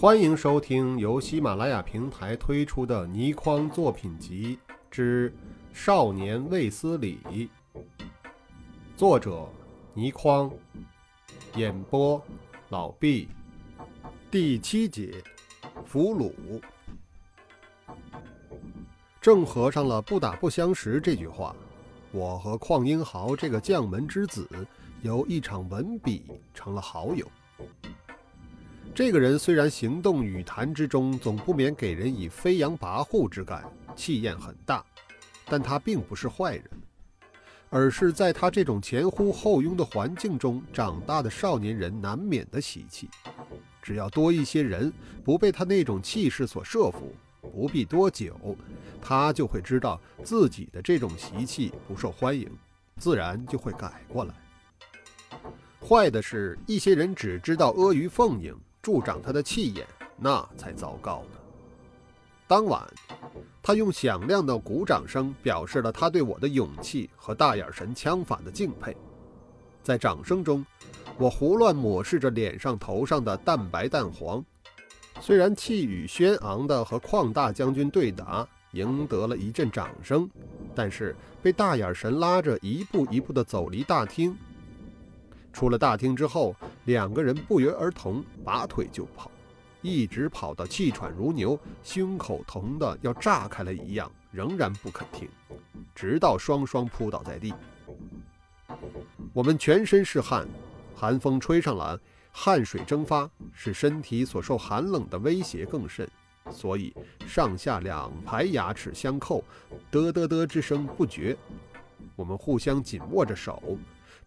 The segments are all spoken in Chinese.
欢迎收听由喜马拉雅平台推出的倪匡作品集之《少年卫斯理》，作者倪匡，演播老毕，第七节，俘虏。正合上了“不打不相识”这句话，我和邝英豪这个将门之子，由一场文笔成了好友。这个人虽然行动语谈之中总不免给人以飞扬跋扈之感，气焰很大，但他并不是坏人，而是在他这种前呼后拥的环境中长大的少年人难免的习气。只要多一些人不被他那种气势所慑服，不必多久，他就会知道自己的这种习气不受欢迎，自然就会改过来。坏的是一些人只知道阿谀奉迎。助长他的气焰，那才糟糕呢。当晚，他用响亮的鼓掌声表示了他对我的勇气和大眼神枪法的敬佩。在掌声中，我胡乱抹拭着脸上、头上的淡白蛋黄。虽然气宇轩昂地和邝大将军对打，赢得了一阵掌声，但是被大眼神拉着一步一步地走离大厅。出了大厅之后，两个人不约而同拔腿就跑，一直跑到气喘如牛、胸口疼得要炸开了一样，仍然不肯停，直到双双扑倒在地。我们全身是汗，寒风吹上来，汗水蒸发，使身体所受寒冷的威胁更甚，所以上下两排牙齿相扣，嘚嘚嘚之声不绝。我们互相紧握着手。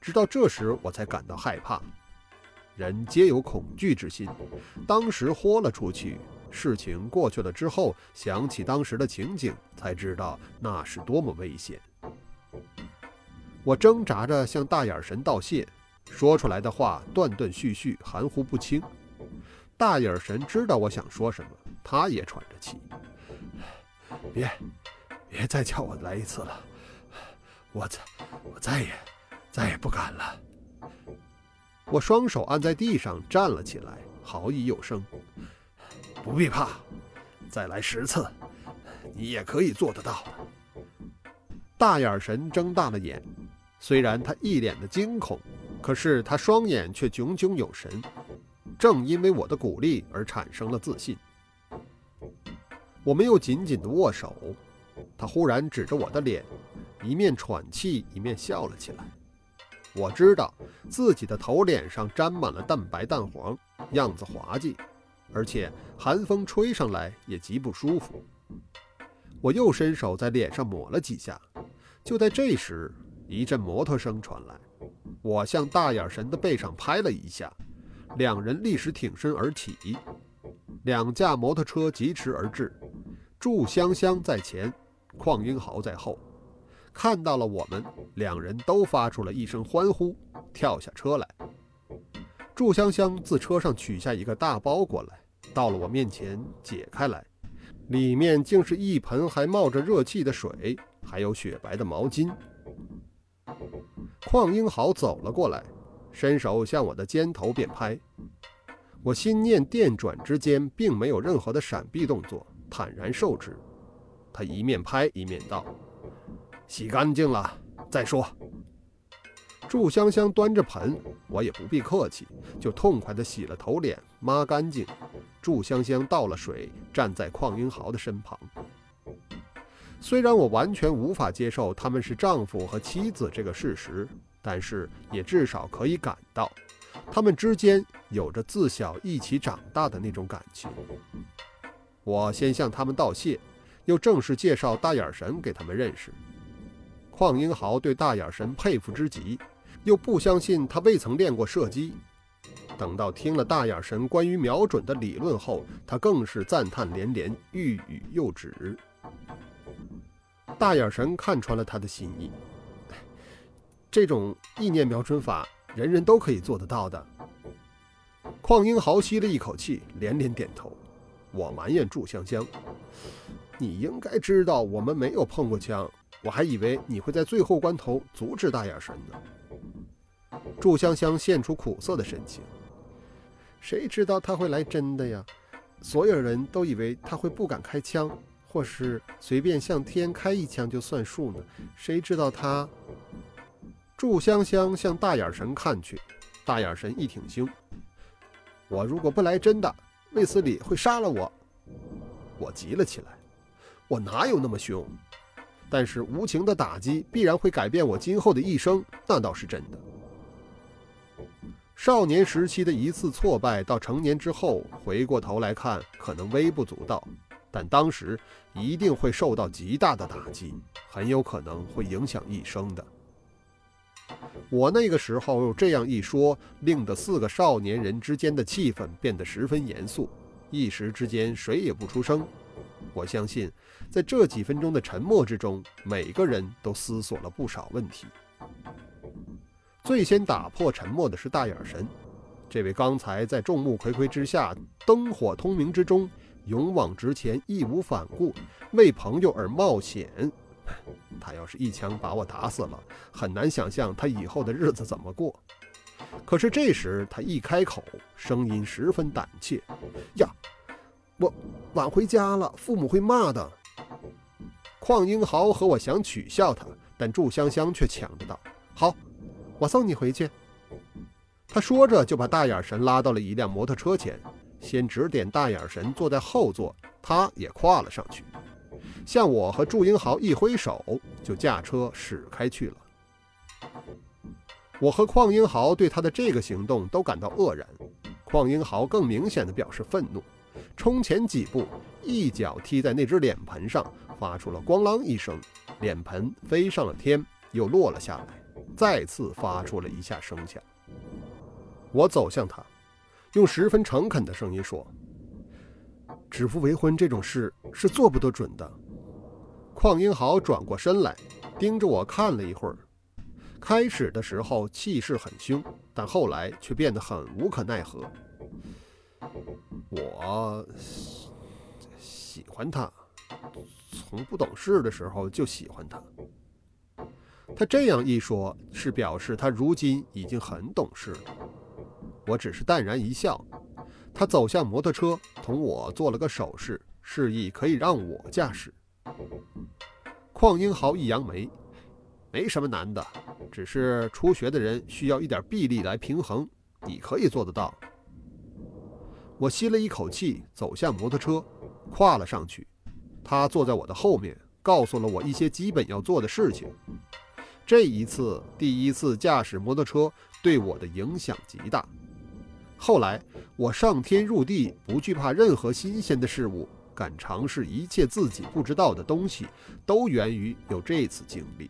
直到这时，我才感到害怕。人皆有恐惧之心，当时豁了出去。事情过去了之后，想起当时的情景，才知道那是多么危险。我挣扎着向大眼神道谢，说出来的话断断续续，含糊不清。大眼神知道我想说什么，他也喘着气。别，别再叫我来一次了，我再，我再也。再也不敢了。我双手按在地上，站了起来，好意有声：“不必怕，再来十次，你也可以做得到。”大眼神睁大了眼，虽然他一脸的惊恐，可是他双眼却炯炯有神，正因为我的鼓励而产生了自信。我们又紧紧地握手，他忽然指着我的脸，一面喘气，一面笑了起来。我知道自己的头脸上沾满了蛋白蛋黄，样子滑稽，而且寒风吹上来也极不舒服。我又伸手在脸上抹了几下，就在这时，一阵摩托声传来。我向大眼神的背上拍了一下，两人立时挺身而起。两架摩托车疾驰而至，祝香香在前，邝英豪在后。看到了我们，两人都发出了一声欢呼，跳下车来。祝香香自车上取下一个大包裹来，到了我面前解开来，里面竟是一盆还冒着热气的水，还有雪白的毛巾。邝英豪走了过来，伸手向我的肩头便拍。我心念电转之间，并没有任何的闪避动作，坦然受之。他一面拍一面道。洗干净了再说。祝香香端着盆，我也不必客气，就痛快地洗了头脸，抹干净。祝香香倒了水，站在邝英豪的身旁。虽然我完全无法接受他们是丈夫和妻子这个事实，但是也至少可以感到，他们之间有着自小一起长大的那种感情。我先向他们道谢，又正式介绍大眼神给他们认识。邝英豪对大眼神佩服之极，又不相信他未曾练过射击。等到听了大眼神关于瞄准的理论后，他更是赞叹连连，欲语又止。大眼神看穿了他的心意，这种意念瞄准法，人人都可以做得到的。邝英豪吸了一口气，连连点头。我埋怨祝香香：“你应该知道，我们没有碰过枪。”我还以为你会在最后关头阻止大眼神呢。祝香香现出苦涩的神情。谁知道他会来真的呀？所有人都以为他会不敢开枪，或是随便向天开一枪就算数呢。谁知道他……祝香香向大眼神看去，大眼神一挺胸。我如果不来真的，卫斯理会杀了我。我急了起来，我哪有那么凶？但是无情的打击必然会改变我今后的一生，那倒是真的。少年时期的一次挫败，到成年之后回过头来看，可能微不足道，但当时一定会受到极大的打击，很有可能会影响一生的。我那个时候这样一说，令得四个少年人之间的气氛变得十分严肃，一时之间谁也不出声。我相信，在这几分钟的沉默之中，每个人都思索了不少问题。最先打破沉默的是大眼神，这位刚才在众目睽睽之下、灯火通明之中勇往直前、义无反顾、为朋友而冒险。他要是一枪把我打死了，很难想象他以后的日子怎么过。可是这时他一开口，声音十分胆怯：“呀，我晚回家了，父母会骂的。”邝英豪和我想取笑他，但祝香香却抢着道：“好。”我送你回去。他说着，就把大眼神拉到了一辆摩托车前，先指点大眼神坐在后座，他也跨了上去，向我和祝英豪一挥手，就驾车驶开去了。我和邝英豪对他的这个行动都感到愕然，邝英豪更明显的表示愤怒，冲前几步，一脚踢在那只脸盆上，发出了“咣啷”一声，脸盆飞上了天，又落了下来。再次发出了一下声响。我走向他，用十分诚恳的声音说：“指腹为婚这种事是做不得准的。”邝英豪转过身来，盯着我看了一会儿。开始的时候气势很凶，但后来却变得很无可奈何。我喜欢他，从不懂事的时候就喜欢他。他这样一说，是表示他如今已经很懂事了。我只是淡然一笑。他走向摩托车，同我做了个手势，示意可以让我驾驶。邝英豪一扬眉：“没什么难的，只是初学的人需要一点臂力来平衡，你可以做得到。”我吸了一口气，走向摩托车，跨了上去。他坐在我的后面，告诉了我一些基本要做的事情。这一次第一次驾驶摩托车对我的影响极大。后来我上天入地，不惧怕任何新鲜的事物，敢尝试一切自己不知道的东西，都源于有这次经历。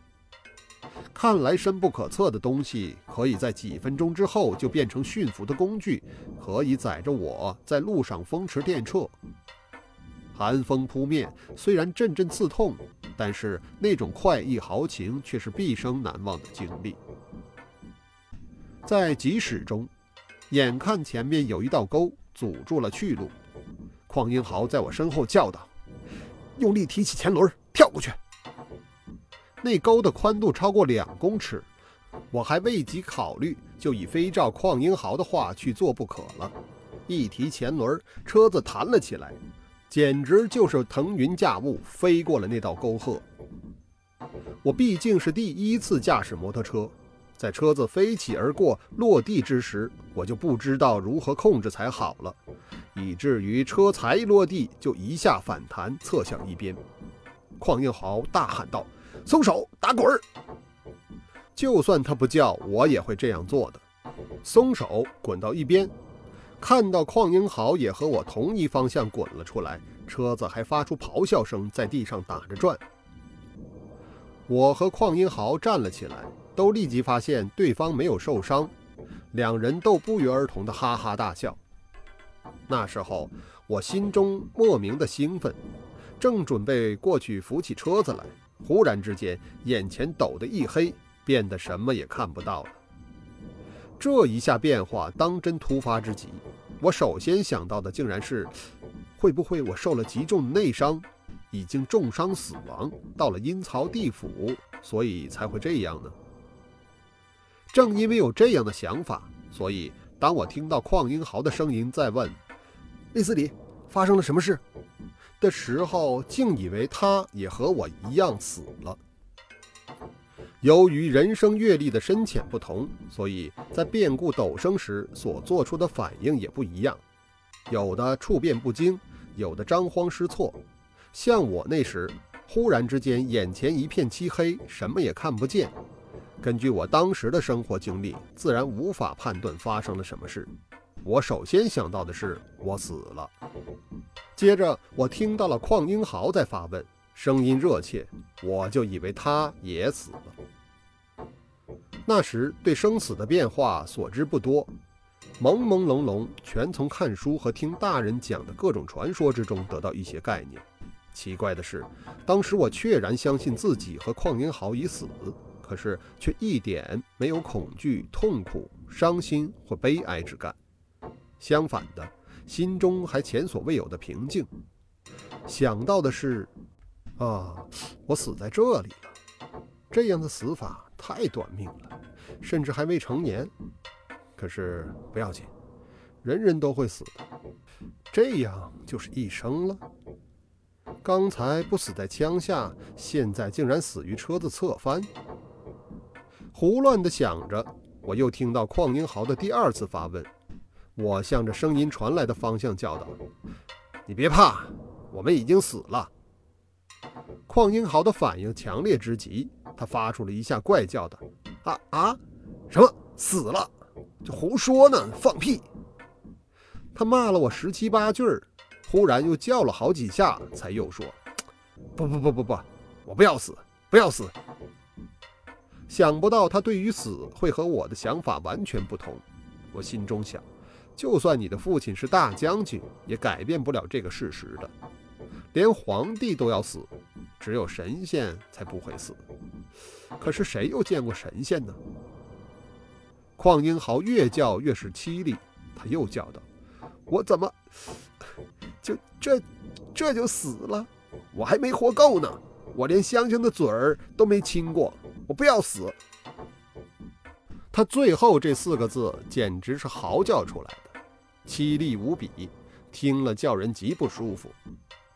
看来深不可测的东西，可以在几分钟之后就变成驯服的工具，可以载着我在路上风驰电掣。寒风扑面，虽然阵阵刺痛。但是那种快意豪情却是毕生难忘的经历。在疾驶中，眼看前面有一道沟阻住了去路，邝英豪在我身后叫道：“用力提起前轮，跳过去！”那沟的宽度超过两公尺，我还未及考虑，就已非照邝英豪的话去做不可了。一提前轮，车子弹了起来。简直就是腾云驾雾，飞过了那道沟壑。我毕竟是第一次驾驶摩托车，在车子飞起而过落地之时，我就不知道如何控制才好了，以至于车才落地就一下反弹，侧向一边。邝英豪大喊道：“松手，打滚儿！”就算他不叫，我也会这样做的。松手，滚到一边。看到邝英豪也和我同一方向滚了出来，车子还发出咆哮声，在地上打着转。我和邝英豪站了起来，都立即发现对方没有受伤，两人都不约而同的哈哈大笑。那时候我心中莫名的兴奋，正准备过去扶起车子来，忽然之间眼前陡的一黑，变得什么也看不到了。这一下变化当真突发之极，我首先想到的竟然是，会不会我受了极重内伤，已经重伤死亡，到了阴曹地府，所以才会这样呢？正因为有这样的想法，所以当我听到邝英豪的声音在问：“卫斯理，发生了什么事？的时候，竟以为他也和我一样死了。由于人生阅历的深浅不同，所以在变故陡生时所做出的反应也不一样。有的处变不惊，有的张慌失措。像我那时，忽然之间眼前一片漆黑，什么也看不见。根据我当时的生活经历，自然无法判断发生了什么事。我首先想到的是我死了。接着，我听到了邝英豪在发问，声音热切，我就以为他也死了。那时对生死的变化所知不多，朦朦胧胧，全从看书和听大人讲的各种传说之中得到一些概念。奇怪的是，当时我确然相信自己和邝英豪已死，可是却一点没有恐惧、痛苦、伤心或悲哀之感。相反的，心中还前所未有的平静。想到的是，啊，我死在这里了，这样的死法太短命了。甚至还未成年，可是不要紧，人人都会死的，这样就是一生了。刚才不死在枪下，现在竟然死于车子侧翻。胡乱地想着，我又听到邝英豪的第二次发问。我向着声音传来的方向叫道：“你别怕，我们已经死了。”邝英豪的反应强烈之极，他发出了一下怪叫的：“啊啊！”什么死了？就胡说呢！放屁！他骂了我十七八句儿，忽然又叫了好几下，才又说：“不不不不不，我不要死，不要死！”想不到他对于死会和我的想法完全不同。我心中想，就算你的父亲是大将军，也改变不了这个事实的。连皇帝都要死，只有神仙才不会死。可是谁又见过神仙呢？邝英豪越叫越是凄厉，他又叫道：“我怎么就这这就死了？我还没活够呢！我连香香的嘴儿都没亲过，我不要死！”他最后这四个字简直是嚎叫出来的，凄厉无比，听了叫人极不舒服。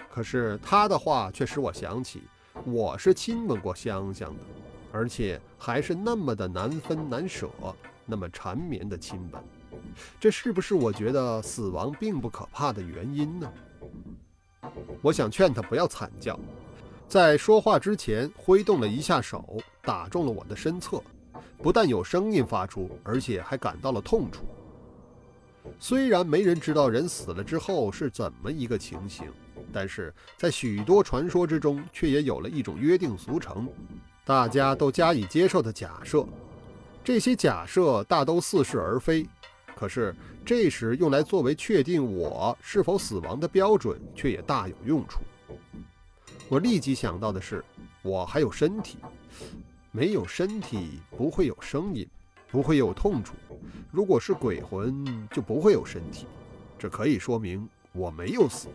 可是他的话却使我想起，我是亲吻过香香的，而且还是那么的难分难舍。那么缠绵的亲吻，这是不是我觉得死亡并不可怕的原因呢？我想劝他不要惨叫，在说话之前挥动了一下手，打中了我的身侧，不但有声音发出，而且还感到了痛楚。虽然没人知道人死了之后是怎么一个情形，但是在许多传说之中，却也有了一种约定俗成，大家都加以接受的假设。这些假设大都似是而非，可是这时用来作为确定我是否死亡的标准，却也大有用处。我立即想到的是，我还有身体，没有身体不会有声音，不会有痛楚。如果是鬼魂，就不会有身体，这可以说明我没有死。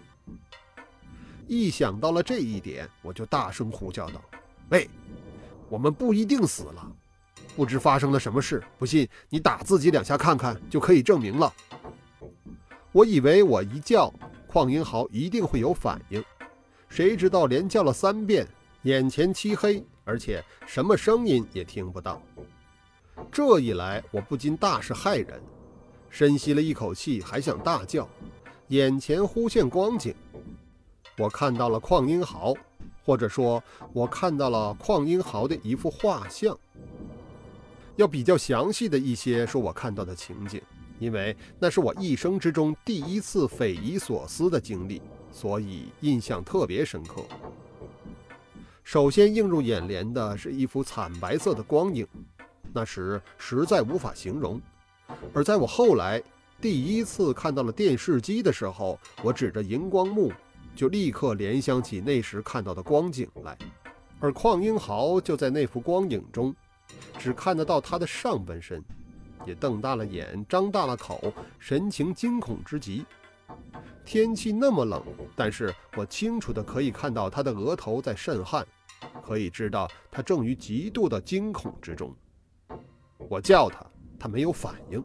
一想到了这一点，我就大声呼叫道：“喂，我们不一定死了。”不知发生了什么事，不信你打自己两下看看，就可以证明了。我以为我一叫，邝英豪一定会有反应，谁知道连叫了三遍，眼前漆黑，而且什么声音也听不到。这一来，我不禁大是骇人，深吸了一口气，还想大叫，眼前忽现光景，我看到了邝英豪，或者说，我看到了邝英豪的一幅画像。要比较详细的一些说我看到的情景，因为那是我一生之中第一次匪夷所思的经历，所以印象特别深刻。首先映入眼帘的是一幅惨白色的光影，那时实在无法形容。而在我后来第一次看到了电视机的时候，我指着荧光幕，就立刻联想起那时看到的光景来，而邝英豪就在那幅光影中。只看得到他的上半身，也瞪大了眼，张大了口，神情惊恐之极。天气那么冷，但是我清楚的可以看到他的额头在渗汗，可以知道他正于极度的惊恐之中。我叫他，他没有反应。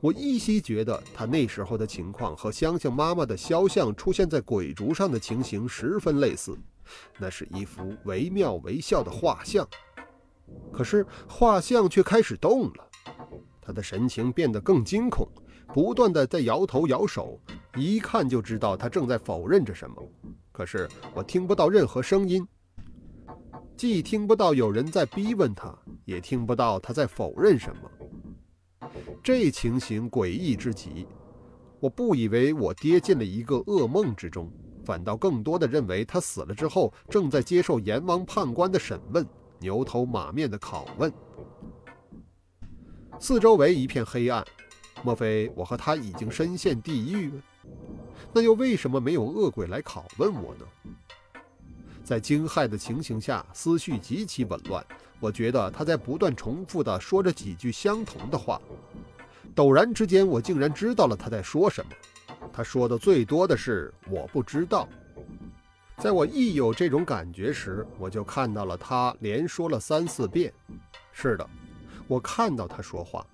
我依稀觉得他那时候的情况和香香妈妈的肖像出现在鬼烛上的情形十分类似，那是一幅惟妙惟肖的画像。可是画像却开始动了，他的神情变得更惊恐，不断的在摇头摇手，一看就知道他正在否认着什么。可是我听不到任何声音，既听不到有人在逼问他，也听不到他在否认什么。这情形诡异至极，我不以为我跌进了一个噩梦之中，反倒更多的认为他死了之后正在接受阎王判官的审问，牛头马面的拷问。四周围一片黑暗，莫非我和他已经深陷地狱了？那又为什么没有恶鬼来拷问我呢？在惊骇的情形下，思绪极其紊乱。我觉得他在不断重复地说着几句相同的话。陡然之间，我竟然知道了他在说什么。他说的最多的是“我不知道”。在我一有这种感觉时，我就看到了他连说了三四遍。是的，我看到他说话，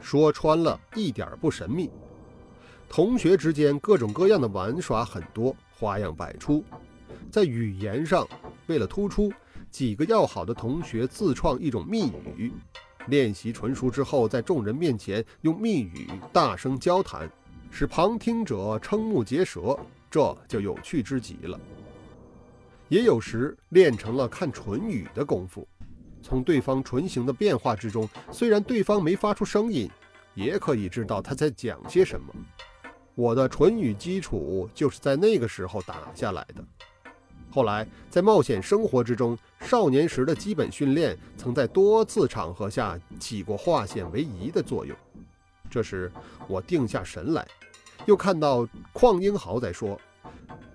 说穿了一点不神秘。同学之间各种各样的玩耍很多，花样百出。在语言上，为了突出，几个要好的同学自创一种密语。练习纯熟之后，在众人面前用密语大声交谈，使旁听者瞠目结舌，这就有趣之极了。也有时练成了看唇语的功夫，从对方唇形的变化之中，虽然对方没发出声音，也可以知道他在讲些什么。我的唇语基础就是在那个时候打下来的。后来，在冒险生活之中，少年时的基本训练曾在多次场合下起过化险为夷的作用。这时，我定下神来，又看到邝英豪在说：“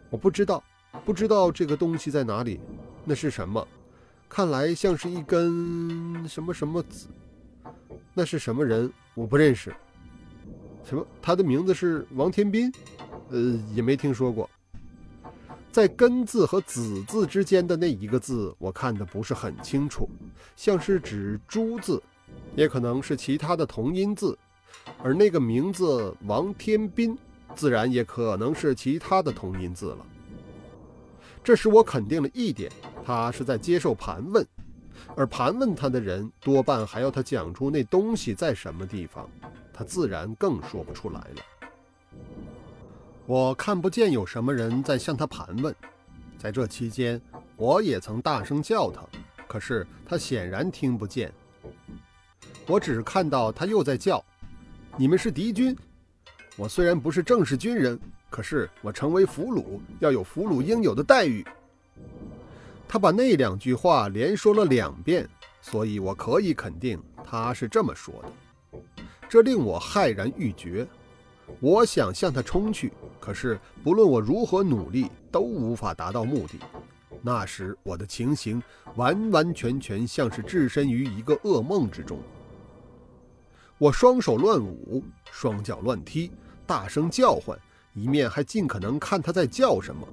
我不知道，不知道这个东西在哪里，那是什么？看来像是一根什么什么子。那是什么人？我不认识。什么？他的名字是王天斌？呃，也没听说过。”在根字和子字之间的那一个字，我看的不是很清楚，像是指朱字，也可能是其他的同音字。而那个名字王天斌，自然也可能是其他的同音字了。这使我肯定了一点，他是在接受盘问，而盘问他的人多半还要他讲出那东西在什么地方，他自然更说不出来了。我看不见有什么人在向他盘问，在这期间，我也曾大声叫他，可是他显然听不见。我只看到他又在叫：“你们是敌军。”我虽然不是正式军人，可是我成为俘虏要有俘虏应有的待遇。他把那两句话连说了两遍，所以我可以肯定他是这么说的。这令我骇然欲绝。我想向他冲去，可是不论我如何努力，都无法达到目的。那时我的情形完完全全像是置身于一个噩梦之中。我双手乱舞，双脚乱踢，大声叫唤，一面还尽可能看他在叫什么。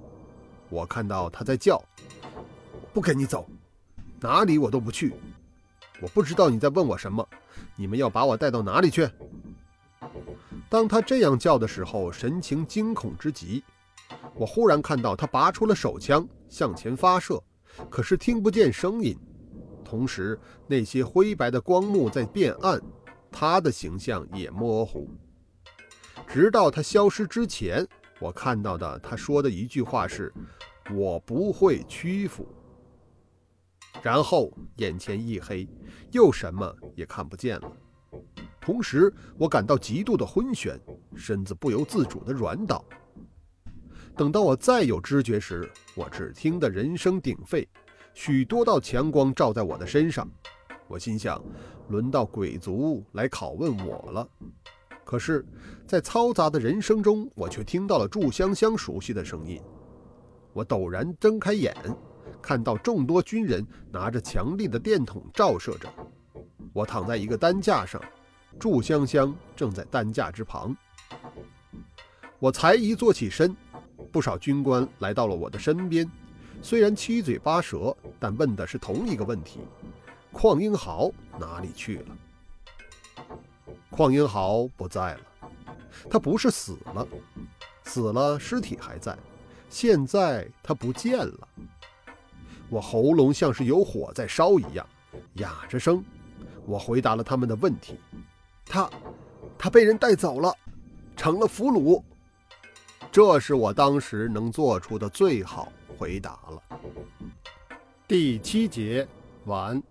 我看到他在叫：“不跟你走，哪里我都不去。我不知道你在问我什么，你们要把我带到哪里去？”当他这样叫的时候，神情惊恐之极。我忽然看到他拔出了手枪，向前发射，可是听不见声音。同时，那些灰白的光幕在变暗，他的形象也模糊。直到他消失之前，我看到的他说的一句话是：“我不会屈服。”然后眼前一黑，又什么也看不见了。同时，我感到极度的昏眩，身子不由自主地软倒。等到我再有知觉时，我只听得人声鼎沸，许多道强光照在我的身上。我心想，轮到鬼族来拷问我了。可是，在嘈杂的人声中，我却听到了祝香香熟悉的声音。我陡然睁开眼，看到众多军人拿着强力的电筒照射着我，躺在一个担架上。祝香香正在担架之旁，我才一坐起身，不少军官来到了我的身边，虽然七嘴八舌，但问的是同一个问题：邝英豪哪里去了？邝英豪不在了，他不是死了，死了尸体还在，现在他不见了。我喉咙像是有火在烧一样，哑着声，我回答了他们的问题。他，他被人带走了，成了俘虏。这是我当时能做出的最好回答了。第七节完。